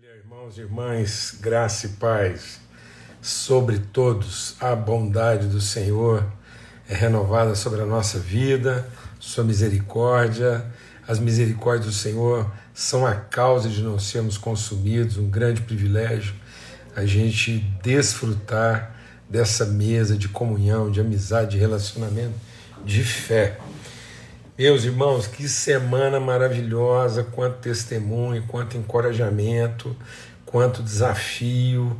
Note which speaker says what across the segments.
Speaker 1: Maravilha, irmãos e irmãs, graça e paz sobre todos. A bondade do Senhor é renovada sobre a nossa vida, sua misericórdia. As misericórdias do Senhor são a causa de não sermos consumidos, um grande privilégio a gente desfrutar dessa mesa de comunhão, de amizade, de relacionamento, de fé. Meus irmãos, que semana maravilhosa, quanto testemunho, quanto encorajamento, quanto desafio,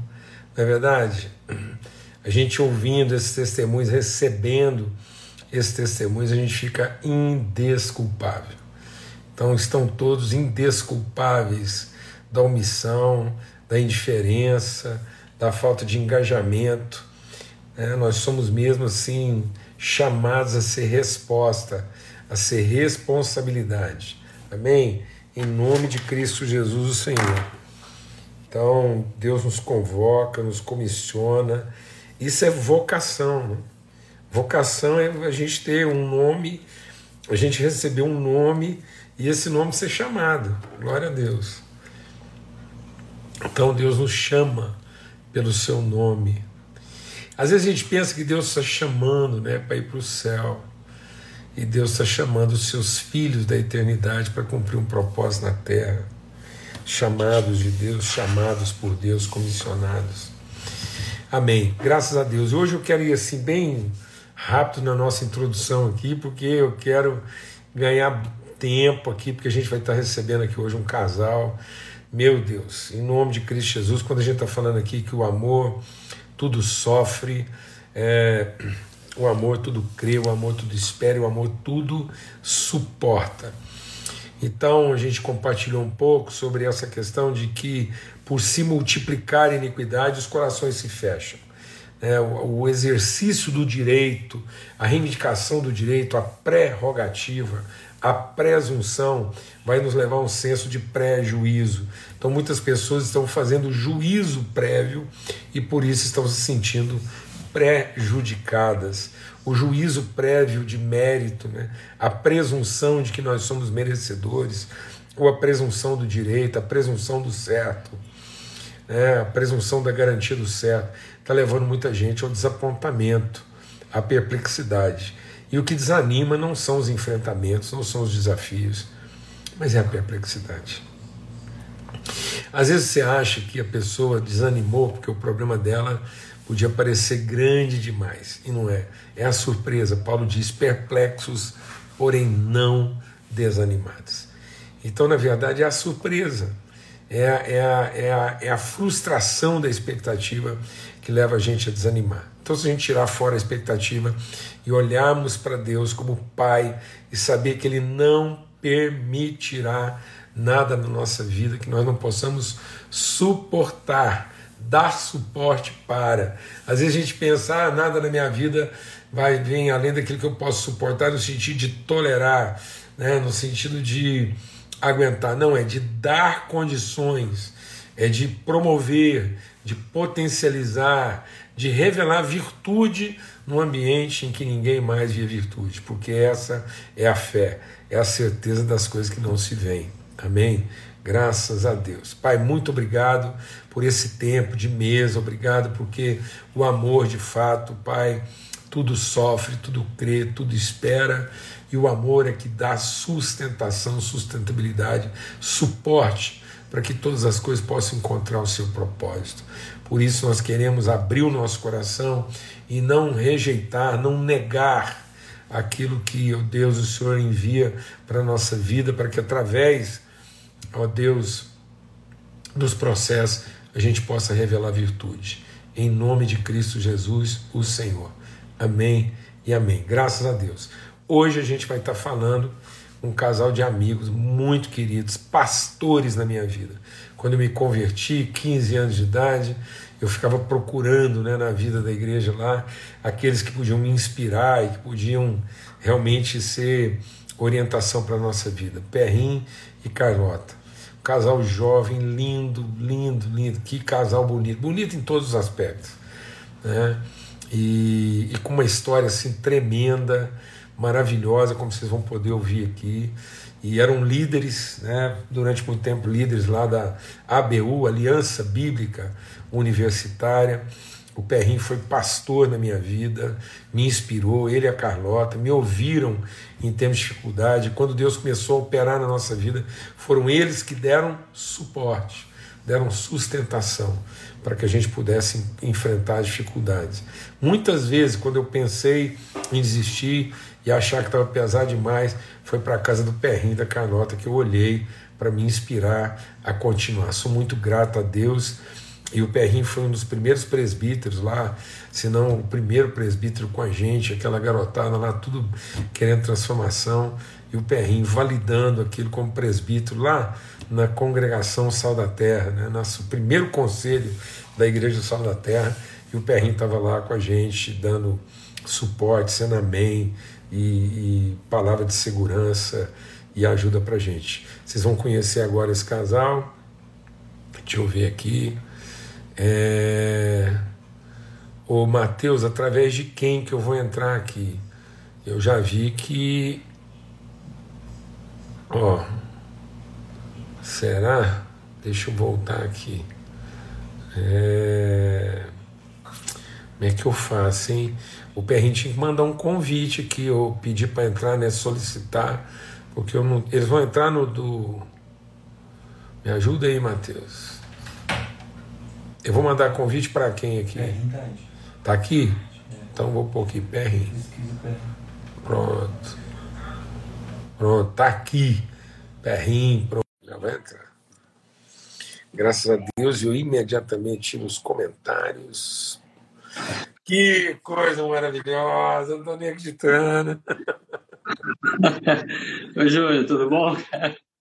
Speaker 1: não é verdade? A gente ouvindo esses testemunhos, recebendo esses testemunhos, a gente fica indesculpável. Então, estão todos indesculpáveis da omissão, da indiferença, da falta de engajamento. Né? Nós somos mesmo assim chamados a ser resposta a ser responsabilidade. Amém? Em nome de Cristo Jesus, o Senhor. Então, Deus nos convoca, nos comissiona. Isso é vocação. Né? Vocação é a gente ter um nome, a gente receber um nome e esse nome ser chamado. Glória a Deus. Então, Deus nos chama pelo seu nome. Às vezes a gente pensa que Deus está chamando né, para ir para o céu. E Deus está chamando os seus filhos da eternidade para cumprir um propósito na terra. Chamados de Deus, chamados por Deus, comissionados. Amém. Graças a Deus. Hoje eu quero ir assim bem rápido na nossa introdução aqui, porque eu quero ganhar tempo aqui, porque a gente vai estar recebendo aqui hoje um casal. Meu Deus, em nome de Cristo Jesus, quando a gente está falando aqui que o amor tudo sofre, é, o amor tudo crê, o amor tudo espera, o amor tudo suporta. Então a gente compartilhou um pouco sobre essa questão de que por se multiplicar iniquidade os corações se fecham. É, o, o exercício do direito, a reivindicação do direito, a prerrogativa, a presunção vai nos levar a um senso de pré-juízo. Então muitas pessoas estão fazendo juízo prévio e por isso estão se sentindo prejudicadas, o juízo prévio de mérito, né? a presunção de que nós somos merecedores, ou a presunção do direito, a presunção do certo, né? a presunção da garantia do certo, está levando muita gente ao desapontamento, à perplexidade. E o que desanima não são os enfrentamentos, não são os desafios, mas é a perplexidade. Às vezes você acha que a pessoa desanimou porque o problema dela podia parecer grande demais, e não é. É a surpresa. Paulo diz: perplexos, porém não desanimados. Então, na verdade, é a surpresa, é é a, é a, é a frustração da expectativa que leva a gente a desanimar. Então, se a gente tirar fora a expectativa e olharmos para Deus como Pai e saber que Ele não permitirá nada na nossa vida que nós não possamos suportar dar suporte para. Às vezes a gente pensa, ah, nada na minha vida vai vir além daquilo que eu posso suportar, no sentido de tolerar, né? no sentido de aguentar. Não, é de dar condições, é de promover, de potencializar, de revelar virtude no ambiente em que ninguém mais via virtude, porque essa é a fé, é a certeza das coisas que não se veem. Amém? Graças a Deus. Pai, muito obrigado por esse tempo de mesa, obrigado porque o amor de fato, Pai, tudo sofre, tudo crê, tudo espera, e o amor é que dá sustentação, sustentabilidade, suporte para que todas as coisas possam encontrar o seu propósito. Por isso nós queremos abrir o nosso coração e não rejeitar, não negar aquilo que, oh Deus, o Senhor envia para a nossa vida, para que através, ó Deus, dos processos a gente possa revelar virtude. Em nome de Cristo Jesus, o Senhor. Amém e amém. Graças a Deus. Hoje a gente vai estar falando um casal de amigos muito queridos, pastores na minha vida. Quando eu me converti, 15 anos de idade, eu ficava procurando né, na vida da igreja lá aqueles que podiam me inspirar e que podiam realmente ser orientação para a nossa vida. Perrim e Carlota casal jovem, lindo, lindo, lindo, que casal bonito, bonito em todos os aspectos, né? E, e, com uma história assim tremenda, maravilhosa, como vocês vão poder ouvir aqui. e eram líderes, né, durante muito tempo líderes lá da ABU, Aliança Bíblica Universitária. O Perrinho foi pastor na minha vida, me inspirou, ele e a Carlota, me ouviram em termos de dificuldade. Quando Deus começou a operar na nossa vida, foram eles que deram suporte, deram sustentação para que a gente pudesse enfrentar as dificuldades. Muitas vezes, quando eu pensei em desistir e achar que estava pesado demais, foi para a casa do Perrinho da Carlota que eu olhei para me inspirar a continuar. Sou muito grato a Deus e o Perrinho foi um dos primeiros presbíteros lá, se não o primeiro presbítero com a gente, aquela garotada lá, tudo querendo transformação, e o Perrinho validando aquilo como presbítero lá na congregação Sal da Terra, né, nosso primeiro conselho da Igreja Sal da Terra, e o Perrinho estava lá com a gente, dando suporte, sendo amém, e, e palavra de segurança e ajuda para gente. Vocês vão conhecer agora esse casal. Deixa eu ver aqui. É... O Mateus, através de quem que eu vou entrar aqui? Eu já vi que. Ó. Será? Deixa eu voltar aqui. É... Como é que eu faço, hein? O Perrin tinha que mandar um convite aqui, eu pedi para entrar, né? Solicitar, porque eu não... eles vão entrar no do. Me ajuda aí, Matheus. Eu vou mandar convite para quem aqui? Perrin tá, tá aqui? É. Então vou pôr aqui, Perrin. Pronto. Pronto, tá aqui. Perrin, pronto. Já vai entrar. Graças a Deus, eu imediatamente tive os comentários. Que coisa maravilhosa, não tô nem acreditando.
Speaker 2: Oi, Júlio, tudo bom?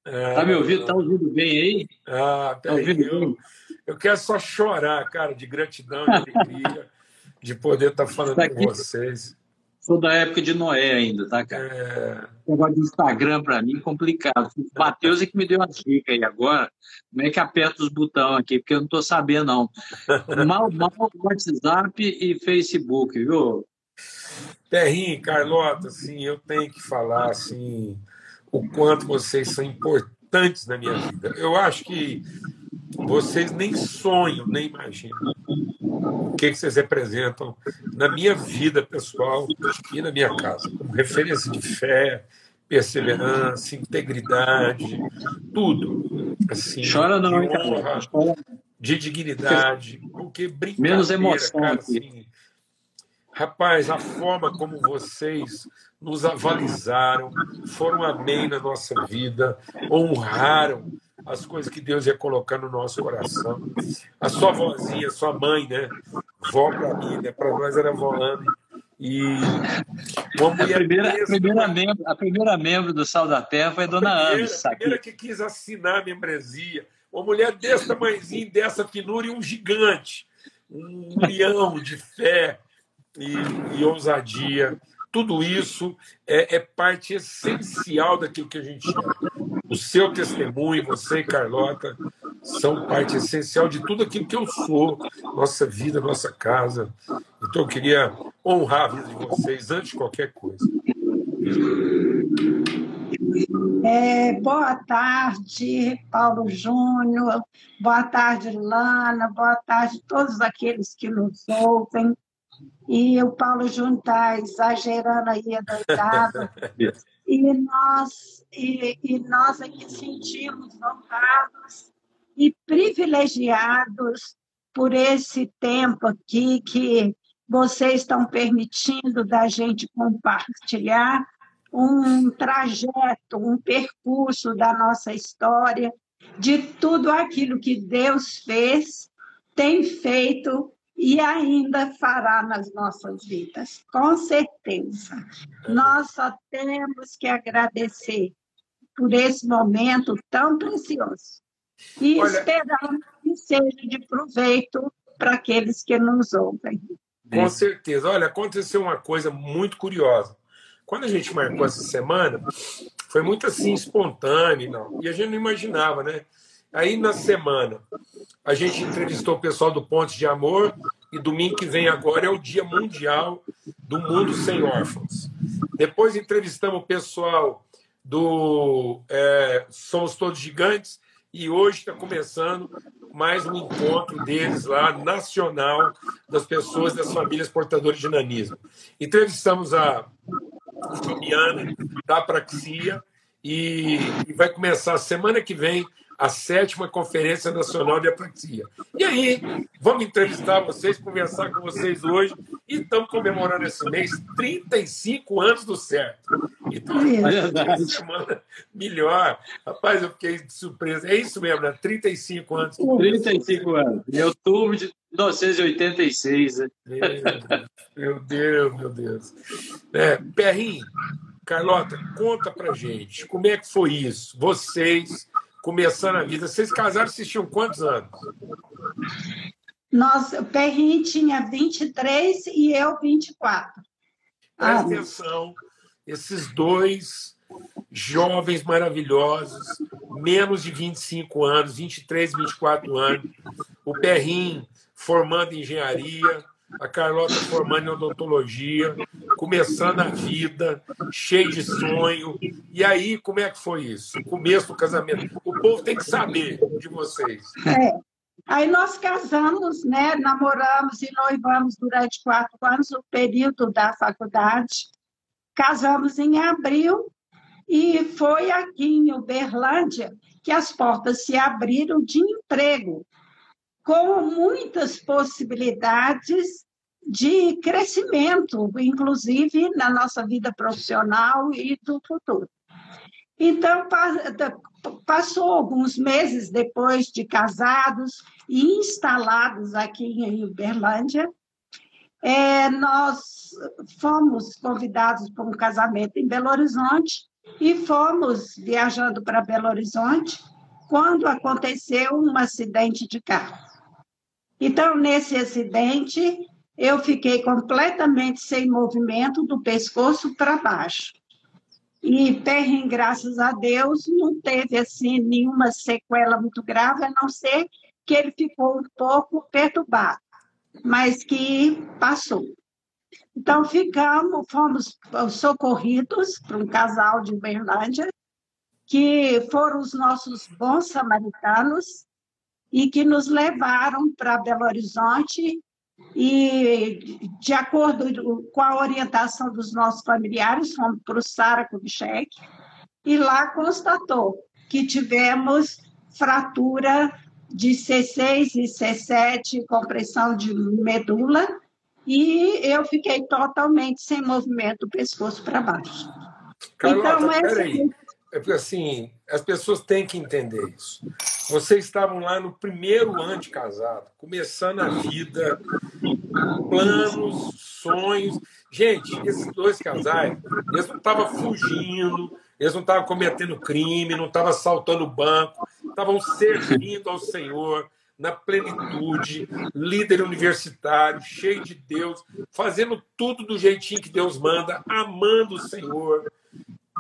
Speaker 2: É, tá me ouvindo? Tá ouvindo bem aí?
Speaker 1: Ah, tá ouvindo bem? Eu quero só chorar, cara, de gratidão, de alegria, de poder estar tá falando com vocês.
Speaker 2: Sou da época de Noé ainda, tá, cara? É... O negócio do Instagram, para mim, é complicado. O Matheus é que me deu uma dica aí agora. Como é que aperta os botões aqui? Porque eu não estou sabendo, não. Mal, mal WhatsApp e Facebook, viu?
Speaker 1: Perrinho, Carlota, assim, eu tenho que falar, assim, o quanto vocês são importantes na minha vida. Eu acho que vocês nem sonham, nem imaginam. O que, vocês representam na minha vida pessoal e na minha casa, como referência de fé, perseverança, integridade, tudo. Assim,
Speaker 2: Chora não,
Speaker 1: de honra, de dignidade, porque brincadeira,
Speaker 2: Menos emoção
Speaker 1: cara, assim, Rapaz, a forma como vocês nos avalizaram, foram amém na nossa vida, honraram as coisas que Deus ia colocar no nosso coração. A sua vozinha, sua mãe, né? Vó para mim, né? Para nós era vó Anne. E
Speaker 2: uma mulher a primeira, mesmo, a, primeira membro, a primeira membro do Sal da Terra foi a dona Ana.
Speaker 1: A primeira que quis assinar a membresia. Uma mulher desse tamanhozinho, dessa finura e um gigante. Um leão de fé e, e ousadia. Tudo isso é, é parte essencial daquilo que a gente é. O seu testemunho, você e Carlota, são parte essencial de tudo aquilo que eu sou, nossa vida, nossa casa. Então eu queria honrar a vida de vocês antes de qualquer coisa.
Speaker 3: É, boa tarde, Paulo Júnior. Boa tarde, Lana. Boa tarde a todos aqueles que nos ouvem. E o Paulo Júnior está exagerando aí, adoidado. e nós, e, e nós aqui sentimos honrados e privilegiados por esse tempo aqui que vocês estão permitindo da gente compartilhar um trajeto, um percurso da nossa história, de tudo aquilo que Deus fez, tem feito e ainda fará nas nossas vidas, com certeza. Nós só temos que agradecer por esse momento tão precioso e Olha, esperamos que seja de proveito para aqueles que nos ouvem.
Speaker 1: Com certeza. Olha, aconteceu uma coisa muito curiosa. Quando a gente marcou essa semana, foi muito assim espontâneo, não. e a gente não imaginava, né? Aí na semana a gente entrevistou o pessoal do Ponte de Amor e domingo que vem agora é o Dia Mundial do Mundo Sem Órfãos. Depois entrevistamos o pessoal do é, Somos Todos Gigantes e hoje está começando mais um encontro deles lá, nacional, das pessoas das famílias portadoras de nanismo. Entrevistamos a Fabiana, da Praxia, e, e vai começar semana que vem a sétima Conferência Nacional de Apraxia. E aí, vamos entrevistar vocês, conversar com vocês hoje, e estamos comemorando esse mês 35 anos do certo. Então, uma semana melhor. Rapaz, eu fiquei surpreso. É isso mesmo, né? 35 anos.
Speaker 2: 35 anos. Em outubro de 1986. Né?
Speaker 1: Meu Deus, meu Deus. É, Perrinho, Carlota, conta pra gente, como é que foi isso? Vocês começando a vida. Vocês casaram assistiam quantos anos?
Speaker 3: Nós, o Perrinho tinha 23 e eu 24.
Speaker 1: Presta atenção, esses dois jovens maravilhosos, menos de 25 anos, 23, 24 anos, o Perrinho formando engenharia, a Carlota formando em odontologia, começando a vida, cheio de sonho. E aí, como é que foi isso? O começo do casamento. O povo tem que saber de vocês.
Speaker 3: É. Aí nós casamos, né? namoramos e noivamos durante quatro anos, o período da faculdade. Casamos em abril e foi aqui em Uberlândia que as portas se abriram de emprego com muitas possibilidades de crescimento, inclusive na nossa vida profissional e do futuro. Então, passou alguns meses depois de casados e instalados aqui em Uberlândia, é, nós fomos convidados para um casamento em Belo Horizonte e fomos viajando para Belo Horizonte quando aconteceu um acidente de carro. Então, nesse acidente, eu fiquei completamente sem movimento do pescoço para baixo. E Perrin, graças a Deus, não teve assim nenhuma sequela muito grave, a não ser que ele ficou um pouco perturbado, mas que passou. Então ficamos, fomos socorridos por um casal de Uberlândia, que foram os nossos bons samaritanos, e que nos levaram para Belo Horizonte e, de acordo com a orientação dos nossos familiares, fomos para o Sara Kubitschek e lá constatou que tivemos fratura de C6 e C7, compressão de medula, e eu fiquei totalmente sem movimento do pescoço para baixo.
Speaker 1: Carlota, então, essa... É porque assim, as pessoas têm que entender isso. Vocês estavam lá no primeiro ano de casado, começando a vida, planos, sonhos. Gente, esses dois casais, eles não estavam fugindo, eles não estavam cometendo crime, não estavam assaltando o banco, estavam servindo ao Senhor na plenitude, líder universitário, cheio de Deus, fazendo tudo do jeitinho que Deus manda, amando o Senhor,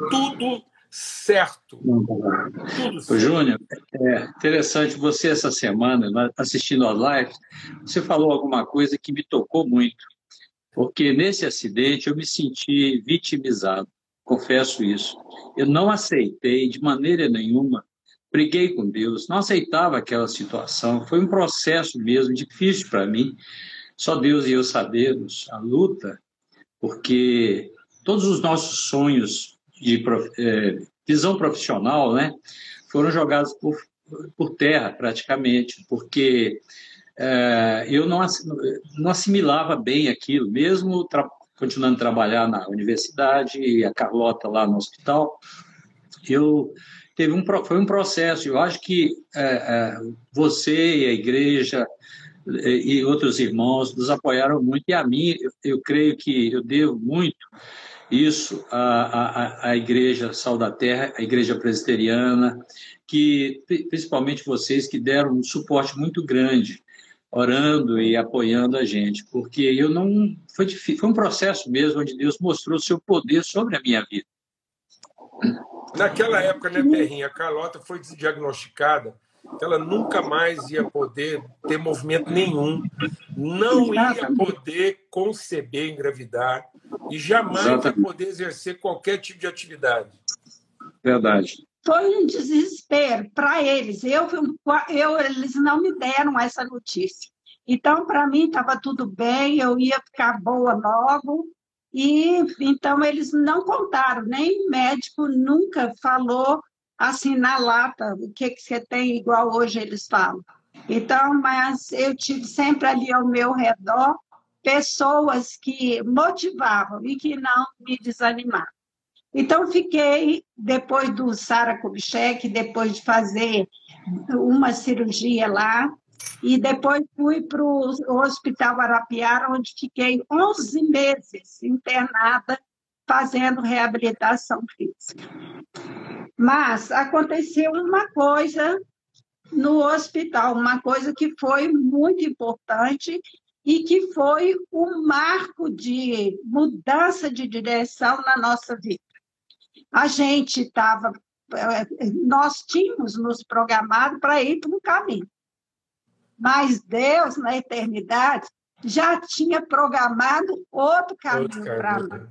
Speaker 1: tudo certo.
Speaker 2: Tudo certo. Júnior, é interessante você essa semana, assistindo a live, você falou alguma coisa que me tocou muito, porque nesse acidente eu me senti vitimizado, confesso isso. Eu não aceitei de maneira nenhuma, briguei com Deus, não aceitava aquela situação, foi um processo mesmo difícil para mim, só Deus e eu sabemos a luta, porque todos os nossos sonhos de é, visão profissional, né, foram jogados por, por terra praticamente, porque é, eu não, não assimilava bem aquilo, mesmo tra continuando a trabalhar na universidade e a Carlota lá no hospital, eu teve um foi um processo. Eu acho que é, é, você e a igreja e outros irmãos nos apoiaram muito e a mim eu, eu creio que eu devo muito isso a, a, a Igreja Sal da Terra, a Igreja Presbiteriana, que principalmente vocês que deram um suporte muito grande, orando e apoiando a gente, porque eu não foi difícil, foi um processo mesmo onde Deus mostrou seu poder sobre a minha vida.
Speaker 1: Naquela época, né, Perrinha, a Carlota foi diagnosticada que ela nunca mais ia poder ter movimento nenhum, não ia poder conceber engravidar e jamais ia poder exercer qualquer tipo de atividade.
Speaker 2: Verdade.
Speaker 3: Foi um desespero para eles. Eu, eu, eles não me deram essa notícia. Então, para mim, estava tudo bem, eu ia ficar boa logo. E então eles não contaram, nem o médico nunca falou assim na lata o que, que você tem, igual hoje eles falam. Então, mas eu tive sempre ali ao meu redor pessoas que motivavam e que não me desanimavam. Então, fiquei, depois do Sara Kubitschek, depois de fazer uma cirurgia lá, e depois fui para o Hospital Arapiara, onde fiquei 11 meses internada, fazendo reabilitação física. Mas aconteceu uma coisa no hospital, uma coisa que foi muito importante e que foi um marco de mudança de direção na nossa vida. A gente estava, eh, nós tínhamos nos programado para ir para um caminho, mas Deus, na eternidade, já tinha programado outro caminho para nós.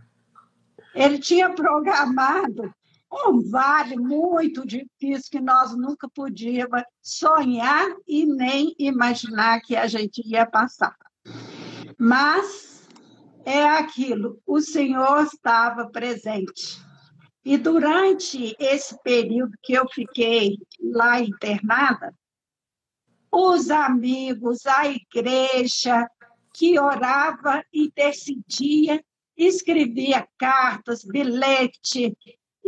Speaker 3: Ele tinha programado um vale muito difícil que nós nunca podíamos sonhar e nem imaginar que a gente ia passar. Mas é aquilo, o Senhor estava presente. E durante esse período que eu fiquei lá internada, os amigos, a igreja que orava, intercedia, escrevia cartas, bilhete,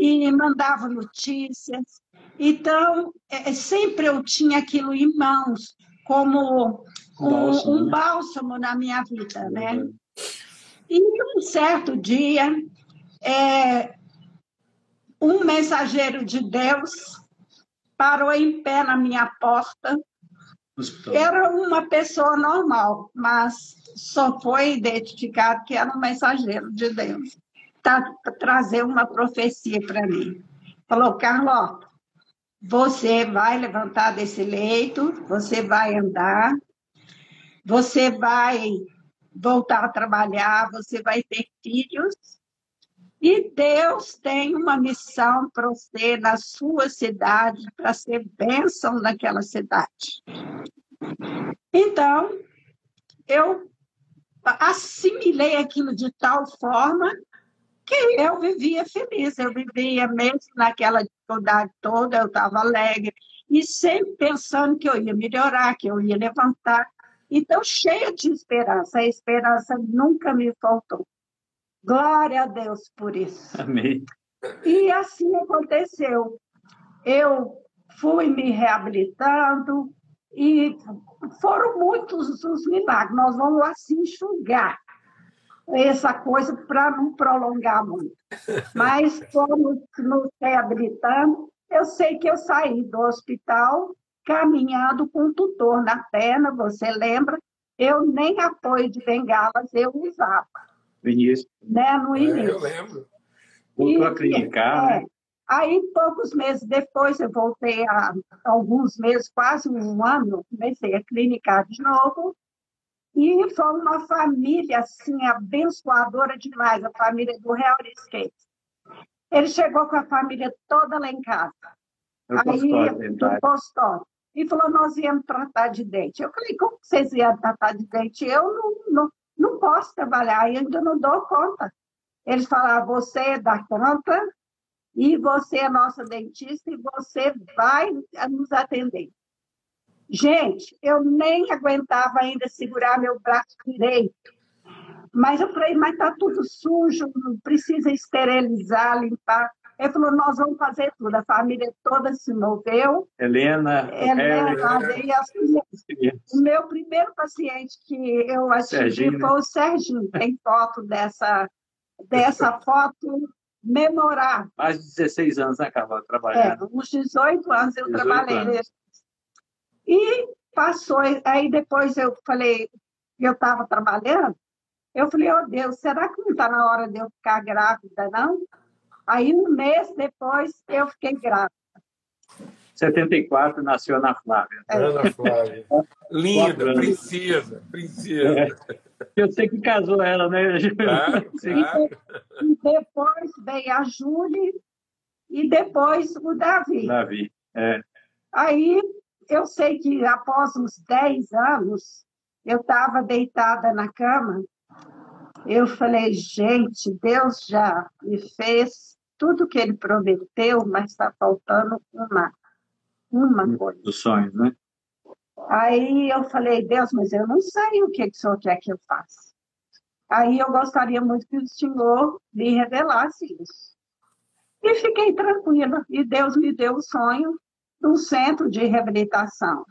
Speaker 3: e mandava notícias. Então, é, sempre eu tinha aquilo em mãos, como um bálsamo, um né? bálsamo na minha vida, né? E um certo dia, é, um mensageiro de Deus parou em pé na minha porta. Era uma pessoa normal, mas só foi identificado que era um mensageiro de Deus tá, trazer uma profecia para mim. Falou, Carlota, você vai levantar desse leito, você vai andar, você vai voltar a trabalhar, você vai ter filhos, e Deus tem uma missão para você na sua cidade, para ser bênção naquela cidade. Então, eu assimilei aquilo de tal forma que eu vivia feliz, eu vivia mesmo naquela dificuldade toda, eu estava alegre, e sempre pensando que eu ia melhorar, que eu ia levantar. Então, cheia de esperança, a esperança nunca me faltou. Glória a Deus por isso.
Speaker 2: Amém.
Speaker 3: E assim aconteceu. Eu fui me reabilitando e foram muitos os milagres. Nós vamos assim enxugar essa coisa para não prolongar muito. Mas fomos nos reabilitando. Eu sei que eu saí do hospital caminhando com um tutor na perna, você lembra? Eu nem apoio de bengalas eu usava.
Speaker 2: No início.
Speaker 3: Né? No início. É,
Speaker 1: eu lembro.
Speaker 2: Voltou a clinicar, é, né?
Speaker 3: Aí, poucos meses depois, eu voltei a alguns meses, quase um ano, comecei a clinicar de novo. E foi uma família, assim, abençoadora demais, a família do Real Skate. Ele chegou com a família toda lá em casa. aí, do. E falou, nós íamos tratar de dente. Eu falei, como vocês iam tratar de dente? Eu não, não, não posso trabalhar, ainda não dou conta. Eles falaram, você é da conta, e você é nossa dentista, e você vai nos atender. Gente, eu nem aguentava ainda segurar meu braço direito. Mas eu falei, mas está tudo sujo, precisa esterilizar, limpar. Ele falou, nós vamos fazer tudo. A família toda se moveu.
Speaker 2: Helena,
Speaker 3: Helena, Harry, O meu primeiro paciente que eu atingi foi o Serginho. Tem foto dessa, dessa foto memorável.
Speaker 2: Mais de 16 anos, né, Carla, trabalhando?
Speaker 3: É, uns 18 anos eu 18 trabalhei. Anos. E passou, aí depois eu falei, eu estava trabalhando, eu falei, oh Deus, será que não está na hora de eu ficar grávida, não? Aí um mês depois eu fiquei grávida.
Speaker 2: 74 nasceu Ana Flávia.
Speaker 1: É. Ana Flávia. Linda, princesa, princesa. É.
Speaker 2: Eu sei que casou ela, né?
Speaker 1: Claro, claro.
Speaker 3: E depois veio a Júlia e depois o Davi.
Speaker 2: Davi, é.
Speaker 3: Aí eu sei que após uns 10 anos, eu estava deitada na cama, eu falei, gente, Deus já me fez tudo que ele prometeu, mas está faltando uma, uma coisa.
Speaker 2: Dos sonhos, né?
Speaker 3: Aí eu falei, Deus, mas eu não sei o que, que o senhor quer que eu faça. Aí eu gostaria muito que o senhor me revelasse isso. E fiquei tranquila. E Deus me deu o sonho um centro de reabilitação.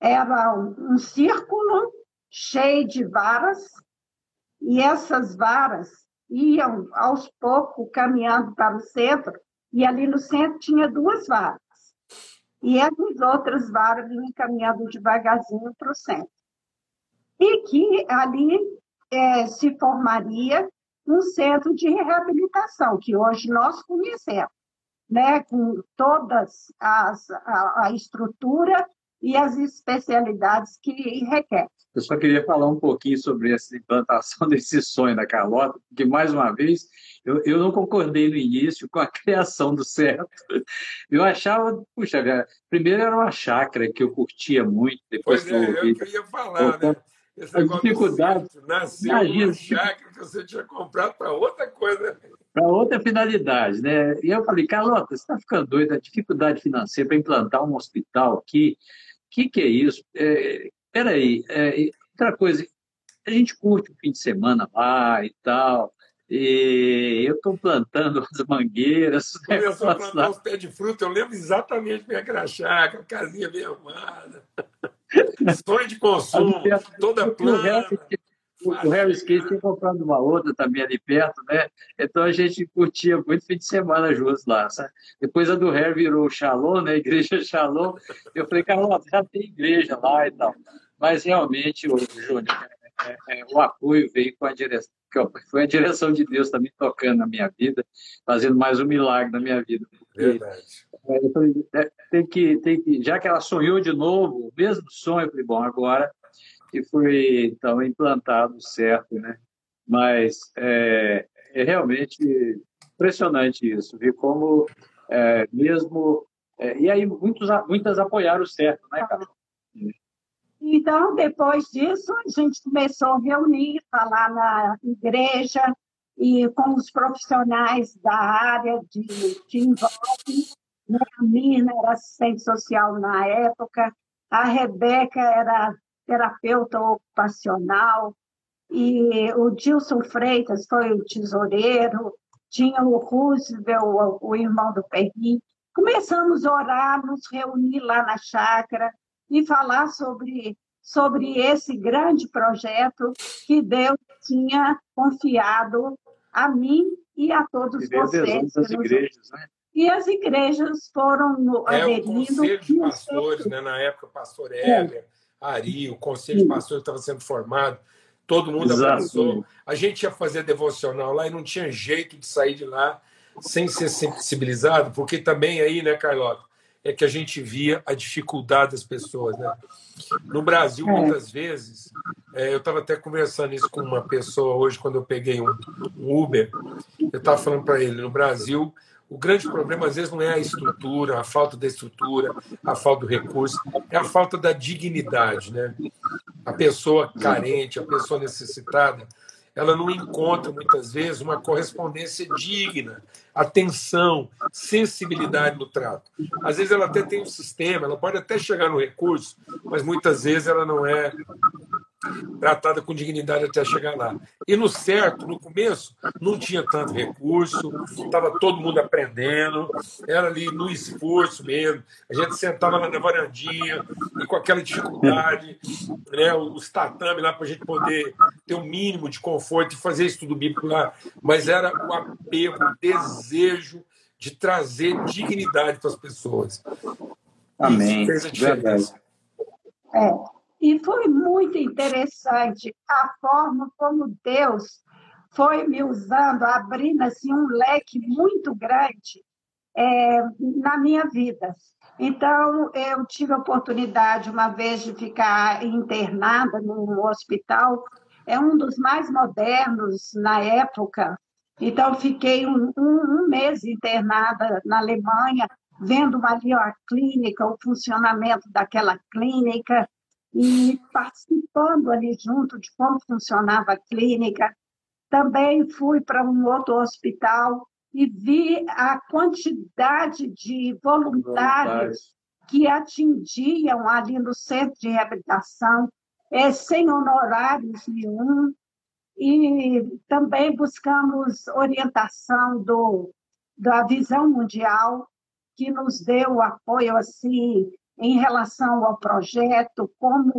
Speaker 3: Era um, um círculo cheio de varas, e essas varas iam aos poucos caminhando para o centro, e ali no centro tinha duas varas. E essas outras varas vinham caminhando devagarzinho para o centro. E que ali é, se formaria um centro de reabilitação, que hoje nós conhecemos, né, com todas as, a, a estrutura e as especialidades que requer.
Speaker 2: Eu só queria falar um pouquinho sobre essa implantação desse sonho da Carlota, porque, mais uma vez, eu, eu não concordei no início com a criação do certo. Eu achava, puxa, primeiro era uma chácara que eu curtia muito, depois
Speaker 1: pois é, eu, eu queria falar, né?
Speaker 2: Esse a dificuldade.
Speaker 1: Nasceu imagina, uma chácara que você tinha comprado para outra coisa.
Speaker 2: Para outra finalidade, né? E eu falei, Carlota, você está ficando doida, a dificuldade financeira para implantar um hospital aqui, o que, que é isso? É, peraí, é, outra coisa, a gente curte o fim de semana lá e tal, e eu estou plantando as mangueiras.
Speaker 1: Começou a plantar os pés de fruta, eu lembro exatamente minha chácara, casinha bem arrumada. Sonho de consumo, toda plana.
Speaker 2: O Harry Skate tinha comprado uma outra também ali perto, né? Então a gente curtia muito fim de semana juntos lá. Sabe? Depois a do Harry virou o Shalom, né? Igreja Shalom. Eu falei, Carlota, já tem igreja lá e tal. Mas realmente, o Júnior, é, é, o apoio veio com a direção, foi a direção de Deus também tocando na minha vida, fazendo mais um milagre na minha vida.
Speaker 1: Verdade.
Speaker 2: É, eu falei, é, tem que, tem que, já que ela sonhou de novo, o mesmo sonho, eu falei, bom, agora que foi então implantado certo, né? Mas é, é realmente impressionante isso, ver como é, mesmo é, e aí muitos muitas apoiaram certo, né?
Speaker 3: Então, depois disso, a gente começou a reunir, falar na igreja e com os profissionais da área de, de envolve. Né? A Mirna era assistente social na época, a Rebeca era terapeuta ocupacional, e o Dilson Freitas foi o tesoureiro, tinha o Roosevelt, o, irmão do Perri. Começamos a orar, nos reunir lá na chácara, e falar sobre, sobre esse grande projeto que Deus tinha confiado a mim e a todos e vocês.
Speaker 2: As igrejas, né?
Speaker 3: E as igrejas foram
Speaker 1: é, aderindo. O conselho de pastores, né? na época, pastor Heber, é. Ari, o conselho de pastores estava sendo formado, todo mundo Exato. abraçou. A gente ia fazer devocional lá e não tinha jeito de sair de lá sem ser sensibilizado, porque também aí, né, Carlota, é que a gente via a dificuldade das pessoas. Né? No Brasil, é. muitas vezes, é, eu estava até conversando isso com uma pessoa hoje, quando eu peguei um, um Uber, eu estava falando para ele, no Brasil, o grande problema às vezes não é a estrutura, a falta da estrutura, a falta do recurso, é a falta da dignidade. Né? A pessoa carente, a pessoa necessitada, ela não encontra muitas vezes uma correspondência digna, atenção, sensibilidade no trato. Às vezes ela até tem um sistema, ela pode até chegar no recurso, mas muitas vezes ela não é tratada com dignidade até chegar lá. E no certo, no começo, não tinha tanto recurso, estava todo mundo aprendendo, era ali no esforço mesmo. A gente sentava lá na varandinha e com aquela dificuldade, né, os tatame lá para a gente poder ter o um mínimo de conforto e fazer estudo bíblico lá. Mas era o apego, o desejo de trazer dignidade para as pessoas.
Speaker 2: Amém. Isso fez a diferença.
Speaker 3: É. E foi muito interessante a forma como Deus foi me usando, abrindo assim, um leque muito grande é, na minha vida. Então, eu tive a oportunidade, uma vez, de ficar internada num hospital, é um dos mais modernos na época, Então, fiquei um, um, um mês internada na Alemanha, vendo ali a clínica, o funcionamento daquela clínica, e participando ali junto de como funcionava a clínica. Também fui para um outro hospital e vi a quantidade de voluntários que atingiam ali no centro de reabilitação, é, sem honorários nenhum, e também buscamos orientação do, da visão mundial, que nos deu apoio assim em relação ao projeto, como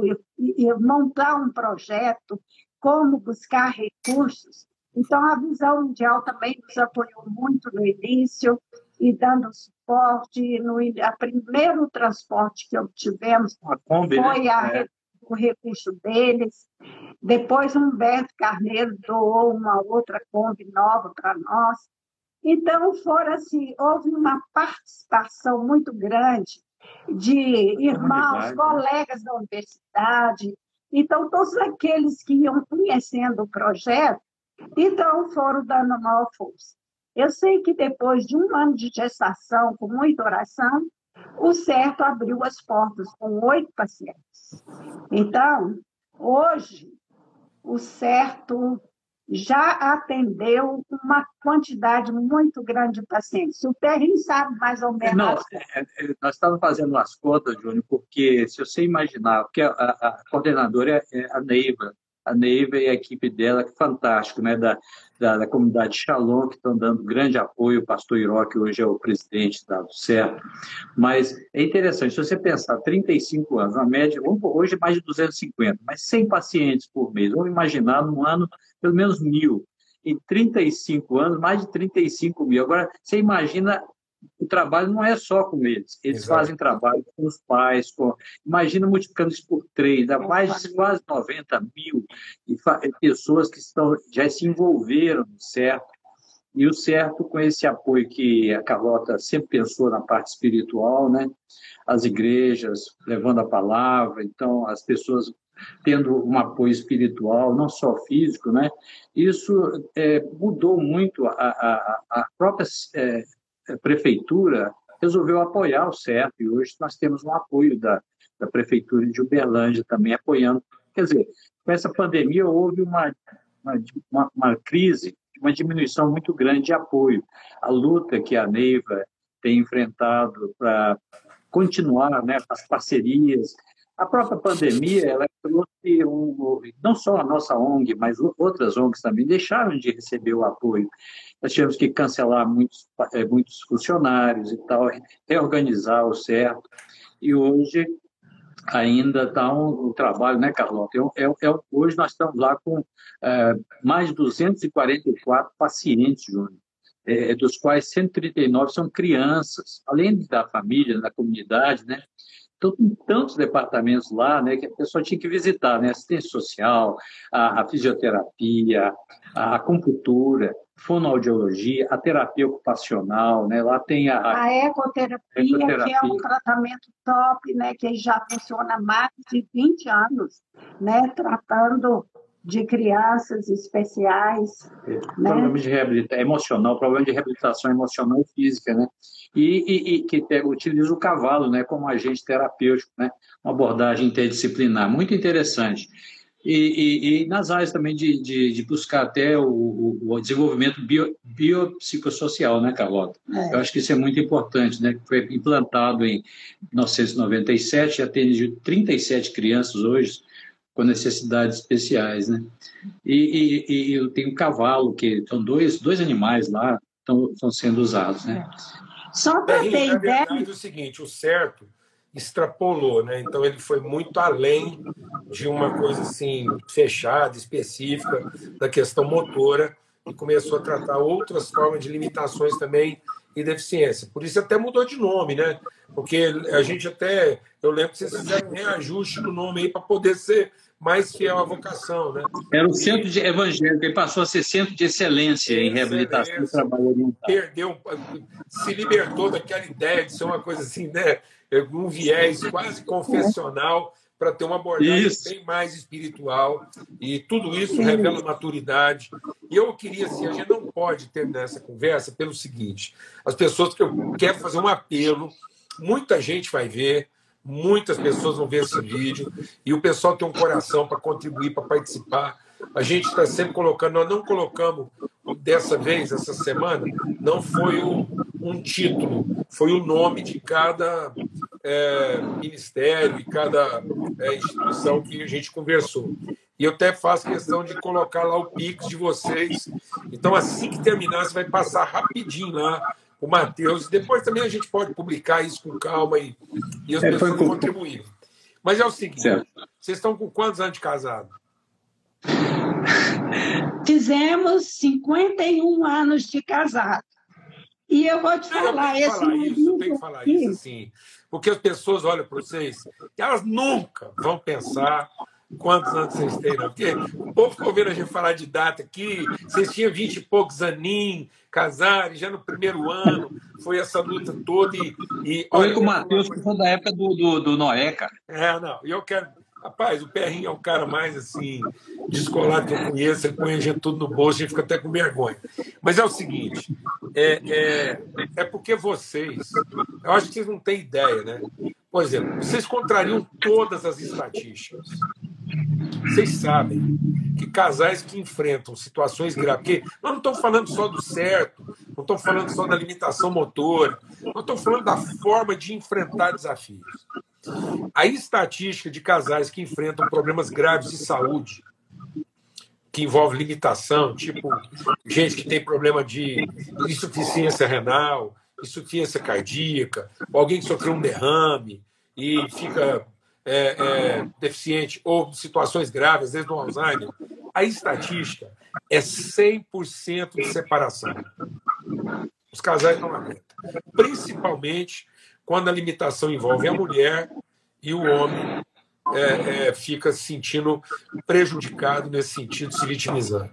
Speaker 3: montar um projeto, como buscar recursos. Então, a Visão Mundial também nos apoiou muito no início e dando suporte. No a primeiro transporte que obtivemos Kombi, né? foi a, é. o recurso deles. Depois, Humberto Carneiro doou uma outra Kombi nova para nós. Então, foram assim, houve uma participação muito grande de irmãos, né? colegas da universidade. Então, todos aqueles que iam conhecendo o projeto, então foram dando maior força. Eu sei que depois de um ano de gestação, com muita oração, o certo abriu as portas com oito pacientes. Então, hoje, o certo já atendeu uma quantidade muito grande de pacientes. O Perrin sabe mais ou menos.
Speaker 2: Não, é, é, nós estávamos fazendo as contas, Júnior, porque se você imaginar, porque a, a coordenadora é, é a Neiva, a Neiva e a equipe dela, que fantástico, né, da, da, da comunidade Shalom, que estão dando grande apoio, o pastor Iró, que hoje é o presidente da certo. Mas é interessante, se você pensar, 35 anos, uma média, hoje mais de 250, mas 100 pacientes por mês, vamos imaginar num ano pelo menos mil. Em 35 anos, mais de 35 mil. Agora, você imagina o trabalho não é só com eles. Eles Exato. fazem trabalho com os pais. Com... Imagina multiplicando isso por três, dá mais de quase 90 mil pessoas que estão, já se envolveram no certo. E o certo, com esse apoio que a Carlota sempre pensou na parte espiritual, né? as igrejas levando a palavra, então as pessoas tendo um apoio espiritual, não só físico, né? Isso é, mudou muito a, a, a própria é, prefeitura resolveu apoiar o CERP e hoje nós temos um apoio da, da prefeitura de Uberlândia também apoiando. Quer dizer, com essa pandemia houve uma, uma, uma crise, uma diminuição muito grande de apoio. A luta que a Neiva tem enfrentado para continuar né, as parcerias, a própria pandemia, ela trouxe um, não só a nossa ONG, mas outras ONGs também deixaram de receber o apoio. Nós tivemos que cancelar muitos, eh, muitos funcionários e tal, reorganizar o certo. E hoje ainda está um, um, trabalho, né, Carlota? É, é, é, hoje nós estamos lá com é, mais de 244 pacientes, Júnior. É, dos quais 139 são crianças, além da família, da comunidade, né? Então, tem tantos departamentos lá né, que a pessoa tinha que visitar, né? Assistência social, a, a fisioterapia, a acupuntura, fonoaudiologia, a terapia ocupacional, né? Lá tem a,
Speaker 3: a ecoterapia, ecoterapia, que é um tratamento top, né? Que já funciona há mais de 20 anos, né? Tratando de crianças especiais.
Speaker 2: É, né? Problema de reabilitação emocional, problema de reabilitação emocional e física, né? E, e, e que pega, utiliza o cavalo, né, como agente terapêutico, né? Uma abordagem interdisciplinar, muito interessante. E, e, nas áreas também de, de, de buscar até o, o desenvolvimento bio, biopsicossocial, né, Carlota? É. Eu acho que isso é muito importante, né? Foi implantado em 1997, atende 37 crianças hoje, com necessidades especiais, né? E, e, e eu tenho um cavalo, que são dois, dois animais lá, estão, estão sendo usados, né?
Speaker 3: Só para ter ideia...
Speaker 1: verdade, é o seguinte, o certo extrapolou, né? Então ele foi muito além de uma coisa assim fechada, específica da questão motora e começou a tratar outras formas de limitações também e deficiência. Por isso até mudou de nome, né? Porque a gente até eu lembro que vocês fizeram um reajuste no nome aí para poder ser mais fiel à vocação, né?
Speaker 2: Era o centro de evangélico, ele passou a ser centro de excelência em reabilitação e trabalho oriental.
Speaker 1: Perdeu, se libertou daquela ideia de ser uma coisa assim, né? Um viés quase confessional para ter uma abordagem isso. bem mais espiritual. E tudo isso revela maturidade. E eu queria, assim, a gente não pode terminar essa conversa pelo seguinte: as pessoas que eu quero fazer um apelo, muita gente vai ver, muitas pessoas vão ver esse vídeo, e o pessoal tem um coração para contribuir, para participar. A gente está sempre colocando, nós não colocamos dessa vez, essa semana, não foi o, um título, foi o nome de cada é, ministério e cada é, instituição que a gente conversou. E eu até faço questão de colocar lá o Pix de vocês. Então, assim que terminar, você vai passar rapidinho lá o Matheus. Depois também a gente pode publicar isso com calma e, e as é, pessoas com... contribuírem. Mas é o seguinte: certo. vocês estão com quantos anos de casado?
Speaker 3: Fizemos 51 anos de casado. E eu vou te falar,
Speaker 1: esse falar isso, tem que falar isso assim, porque as pessoas olham para vocês e elas nunca vão pensar quantos anos vocês têm, não. Porque o povo ficou vendo a gente falar de data aqui, vocês tinham vinte e poucos aninhos, casaram, já no primeiro ano, foi essa luta toda. E,
Speaker 2: e olha, o Matheus, que foi da época do, do, do Noé, cara.
Speaker 1: É, não, e eu quero Rapaz, o Perrinho é o cara mais assim, descolado que eu conheço, ele põe a gente tudo no bolso, a gente fica até com vergonha. Mas é o seguinte: é, é, é porque vocês, eu acho que vocês não têm ideia, né? Por exemplo, vocês contrariam todas as estatísticas. Vocês sabem que casais que enfrentam situações graves, porque nós não estamos falando só do certo, não estamos falando só da limitação motora, nós estamos falando da forma de enfrentar desafios. A estatística de casais que enfrentam problemas graves de saúde, que envolve limitação, tipo gente que tem problema de insuficiência renal, insuficiência cardíaca, alguém que sofreu um derrame e fica é, é, deficiente, ou situações graves, vezes no Alzheimer, a estatística é 100% de separação. Os casais não aguentam. Principalmente quando a limitação envolve a mulher e o homem é, é, fica se sentindo prejudicado nesse sentido, se vitimizando.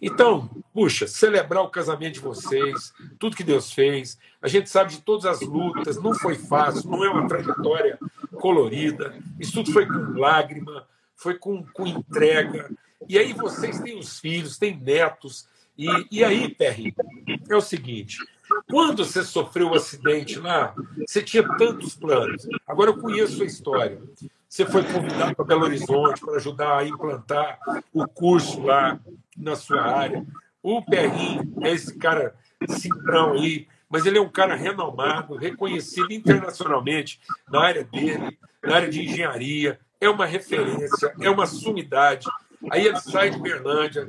Speaker 1: Então, puxa, celebrar o casamento de vocês, tudo que Deus fez. A gente sabe de todas as lutas, não foi fácil, não é uma trajetória colorida. Isso tudo foi com lágrima, foi com, com entrega. E aí vocês têm os filhos, têm netos. E, e aí, Perry, é o seguinte: quando você sofreu o um acidente lá, você tinha tantos planos. Agora eu conheço a história. Você foi convidado para Belo Horizonte para ajudar a implantar o curso lá na sua área. O Perrinho é esse cara simprão aí, mas ele é um cara renomado, reconhecido internacionalmente na área dele, na área de engenharia, é uma referência, é uma sumidade. Aí ele sai de Berlândia,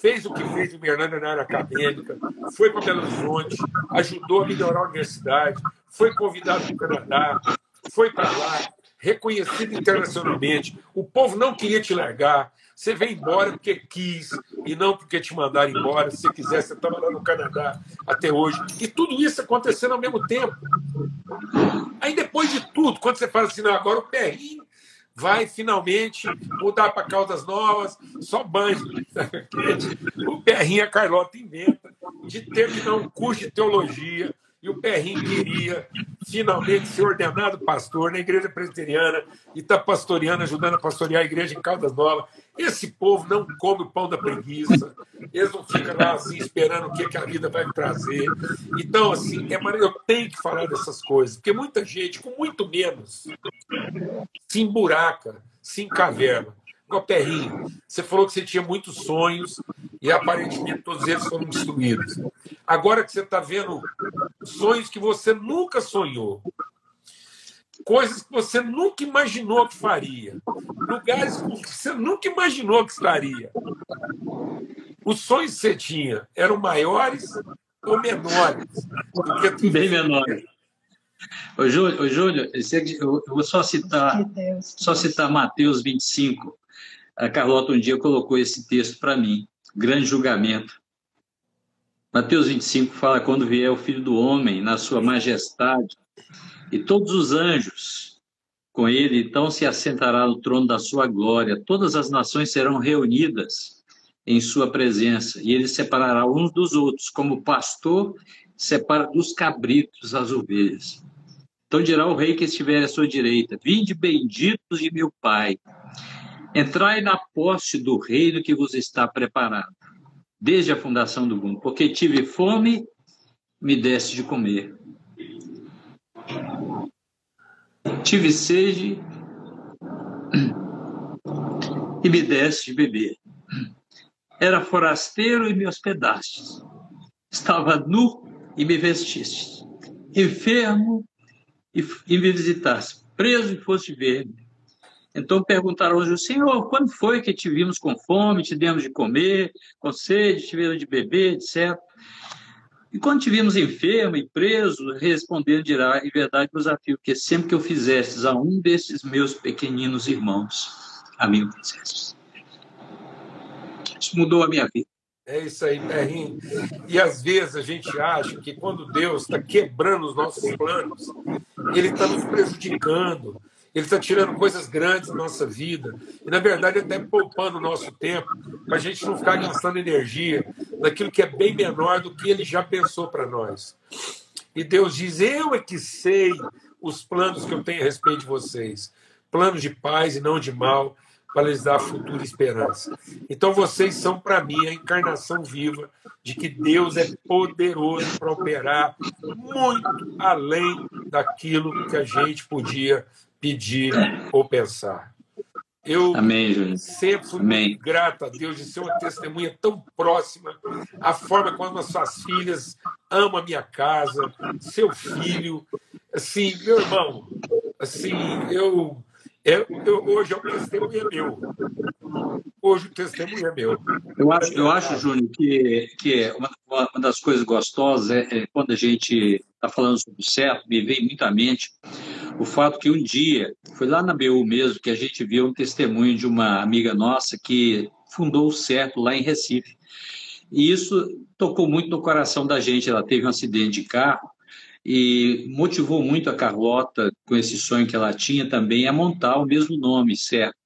Speaker 1: fez o que fez em Berlândia na área acadêmica, foi para Belo Horizonte, ajudou a melhorar a universidade, foi convidado para o Canadá, foi para lá, reconhecido internacionalmente. O povo não queria te largar. Você veio embora porque quis e não porque te mandaram embora. Se você quiser, você estava lá no Canadá até hoje. E tudo isso acontecendo ao mesmo tempo. Aí depois de tudo, quando você fala assim, não, agora o perrinho vai finalmente mudar para Caldas Novas, só banho. o Perrinho, a Carlota inventa de terminar um curso de teologia e o Perrinho queria finalmente ser ordenado pastor na igreja presbiteriana e está pastoreando, ajudando a pastorear a igreja em Caldas Novas. Esse povo não come o pão da preguiça, eles não ficam lá assim esperando o que, que a vida vai trazer. Então, assim, é eu tenho que falar dessas coisas, porque muita gente, com muito menos, se emburaca, se encaverna. Perrinho, você falou que você tinha muitos sonhos e aparentemente todos eles foram destruídos. Agora que você está vendo sonhos que você nunca sonhou, coisas que você nunca imaginou que faria, lugares que você nunca imaginou que estaria. Os sonhos que você tinha eram maiores ou menores?
Speaker 2: Bem menores. Ô, Júlio, ô, Júlio eu vou só citar, só citar Mateus 25. A Carlota um dia colocou esse texto para mim, grande julgamento. Mateus 25 fala: quando vier o Filho do Homem na sua majestade e todos os anjos com ele, então se assentará no trono da sua glória. Todas as nações serão reunidas em sua presença e ele separará uns dos outros, como o pastor separa dos cabritos as ovelhas. Então dirá o rei que estiver à sua direita: Vinde benditos de meu Pai, entrai na posse do reino que vos está preparado, desde a fundação do mundo, porque tive fome, me deste de comer. Tive sede e me deste de beber. Era forasteiro e me hospedastes. Estava nu e me vestistes. Enfermo e, e me visitaste. Preso e foste ver-me. Então perguntaram ao Senhor, quando foi que te vimos com fome, te demos de comer, com sede, te vimos de beber, etc. E quando te vimos enfermo e preso, respondendo dirá, em verdade vos afio, que sempre que eu fizestes a um desses meus pequeninos irmãos, a mim o. Isso mudou a minha vida.
Speaker 1: É isso aí, Perrinho. E às vezes a gente acha que quando Deus está quebrando os nossos planos, Ele está nos prejudicando, Ele está tirando coisas grandes da nossa vida. E na verdade, até poupando o nosso tempo, para a gente não ficar gastando energia naquilo que é bem menor do que Ele já pensou para nós. E Deus diz: Eu é que sei os planos que eu tenho a respeito de vocês planos de paz e não de mal para lhes dar futura esperança. Então vocês são para mim a encarnação viva de que Deus é poderoso para operar muito além daquilo que a gente podia pedir ou pensar. Eu
Speaker 2: Amém,
Speaker 1: sempre fui Amém. grato a Deus de ser uma testemunha tão próxima, a forma como as suas filhas amam a minha casa, seu filho, assim, meu irmão, assim, eu eu, eu, hoje o testemunho é meu. Hoje o testemunho é meu.
Speaker 2: Eu acho, eu acho Júnior, que, que uma, uma das coisas gostosas é, é quando a gente está falando sobre o certo, me veio muito à mente o fato que um dia, foi lá na BU mesmo, que a gente viu um testemunho de uma amiga nossa que fundou o certo lá em Recife. E isso tocou muito no coração da gente. Ela teve um acidente de carro e motivou muito a Carlota, com esse sonho que ela tinha também, a montar o mesmo nome, certo?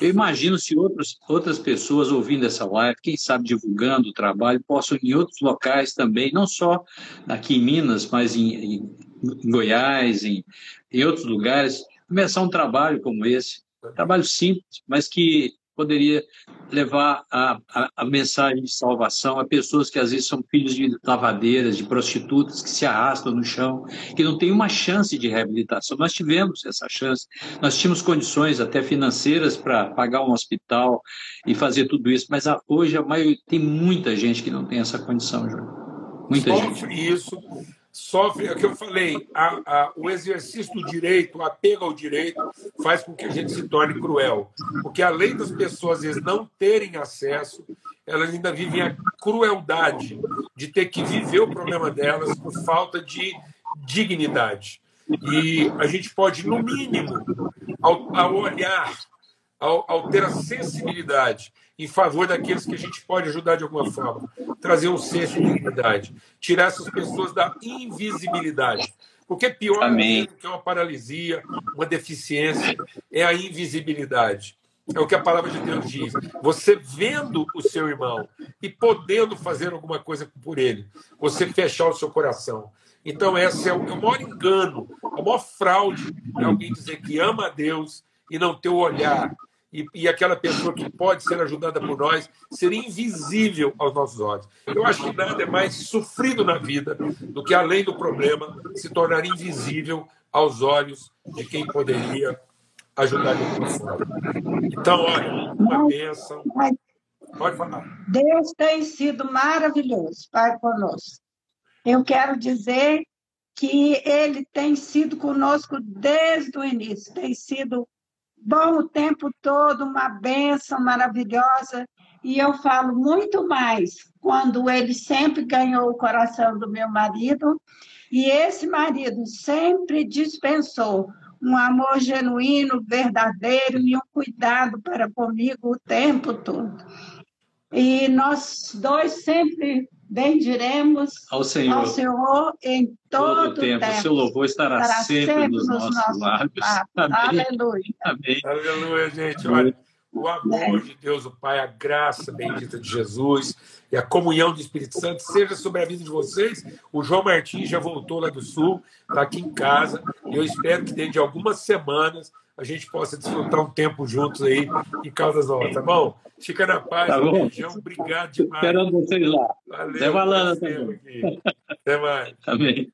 Speaker 2: Eu imagino se outros, outras pessoas ouvindo essa live, quem sabe divulgando o trabalho, possam em outros locais também, não só aqui em Minas, mas em, em, Goiás, em, em outros lugares, começar um trabalho como esse. Um trabalho simples, mas que poderia levar a, a, a, mensagem de salvação a pessoas que às vezes são filhos de lavadeiras, de prostitutas, que se arrastam no chão, que não têm uma chance de reabilitação. Nós tivemos essa chance, nós tínhamos condições até financeiras para pagar um hospital e fazer tudo isso, mas hoje a maioria, tem muita gente que não tem essa condição, João. Muita
Speaker 1: gente. isso sofre, é o que eu falei, a, a, o exercício do direito, o apego ao direito, faz com que a gente se torne cruel. Porque além das pessoas, vezes, não terem acesso, elas ainda vivem a crueldade de ter que viver o problema delas por falta de dignidade. E a gente pode, no mínimo, ao, ao olhar, ao, ao ter a sensibilidade em favor daqueles que a gente pode ajudar de alguma forma. Trazer um senso de dignidade. Tirar essas pessoas da invisibilidade. Porque pior Amém. que uma paralisia, uma deficiência, é a invisibilidade. É o que a palavra de Deus diz. Você vendo o seu irmão e podendo fazer alguma coisa por ele, você fechar o seu coração. Então, esse é o, é o maior engano, a maior fraude é alguém dizer que ama a Deus e não ter o olhar e, e, aquela pessoa que pode ser ajudada por nós seria invisível aos nossos olhos. Eu acho que nada é mais sofrido na vida do que, além do problema, se tornar invisível aos olhos de quem poderia ajudar de alguma forma. Então, olha, uma bênção. Pode falar.
Speaker 3: Deus tem sido maravilhoso, Pai, conosco. Eu quero dizer que Ele tem sido conosco desde o início, tem sido bom o tempo todo, uma benção maravilhosa. E eu falo muito mais quando ele sempre ganhou o coração do meu marido, e esse marido sempre dispensou um amor genuíno, verdadeiro e um cuidado para comigo o tempo todo. E nós dois sempre bendiremos
Speaker 2: ao Senhor,
Speaker 3: ao Senhor em todo, todo tempo. tempo.
Speaker 2: O seu louvor estará, sempre, sempre, nos, nossos, nossos lábios.
Speaker 3: Amém.
Speaker 2: Aleluia.
Speaker 1: Amém. Aleluia, gente. Olha, o amor de Deus, o Pai, a graça bendita de Jesus e a comunhão do Espírito Santo seja sobre a vida de vocês. O João Martins já voltou lá do Sul, está aqui em casa, e eu espero que dentro de algumas semanas a gente possa desfrutar um tempo juntos aí em Caldas Novas, tá bom? Fica na paz,
Speaker 2: tá bom.
Speaker 1: beijão, obrigado demais.
Speaker 2: Esperando vocês lá.
Speaker 1: Valeu, Até mais.
Speaker 2: Amém.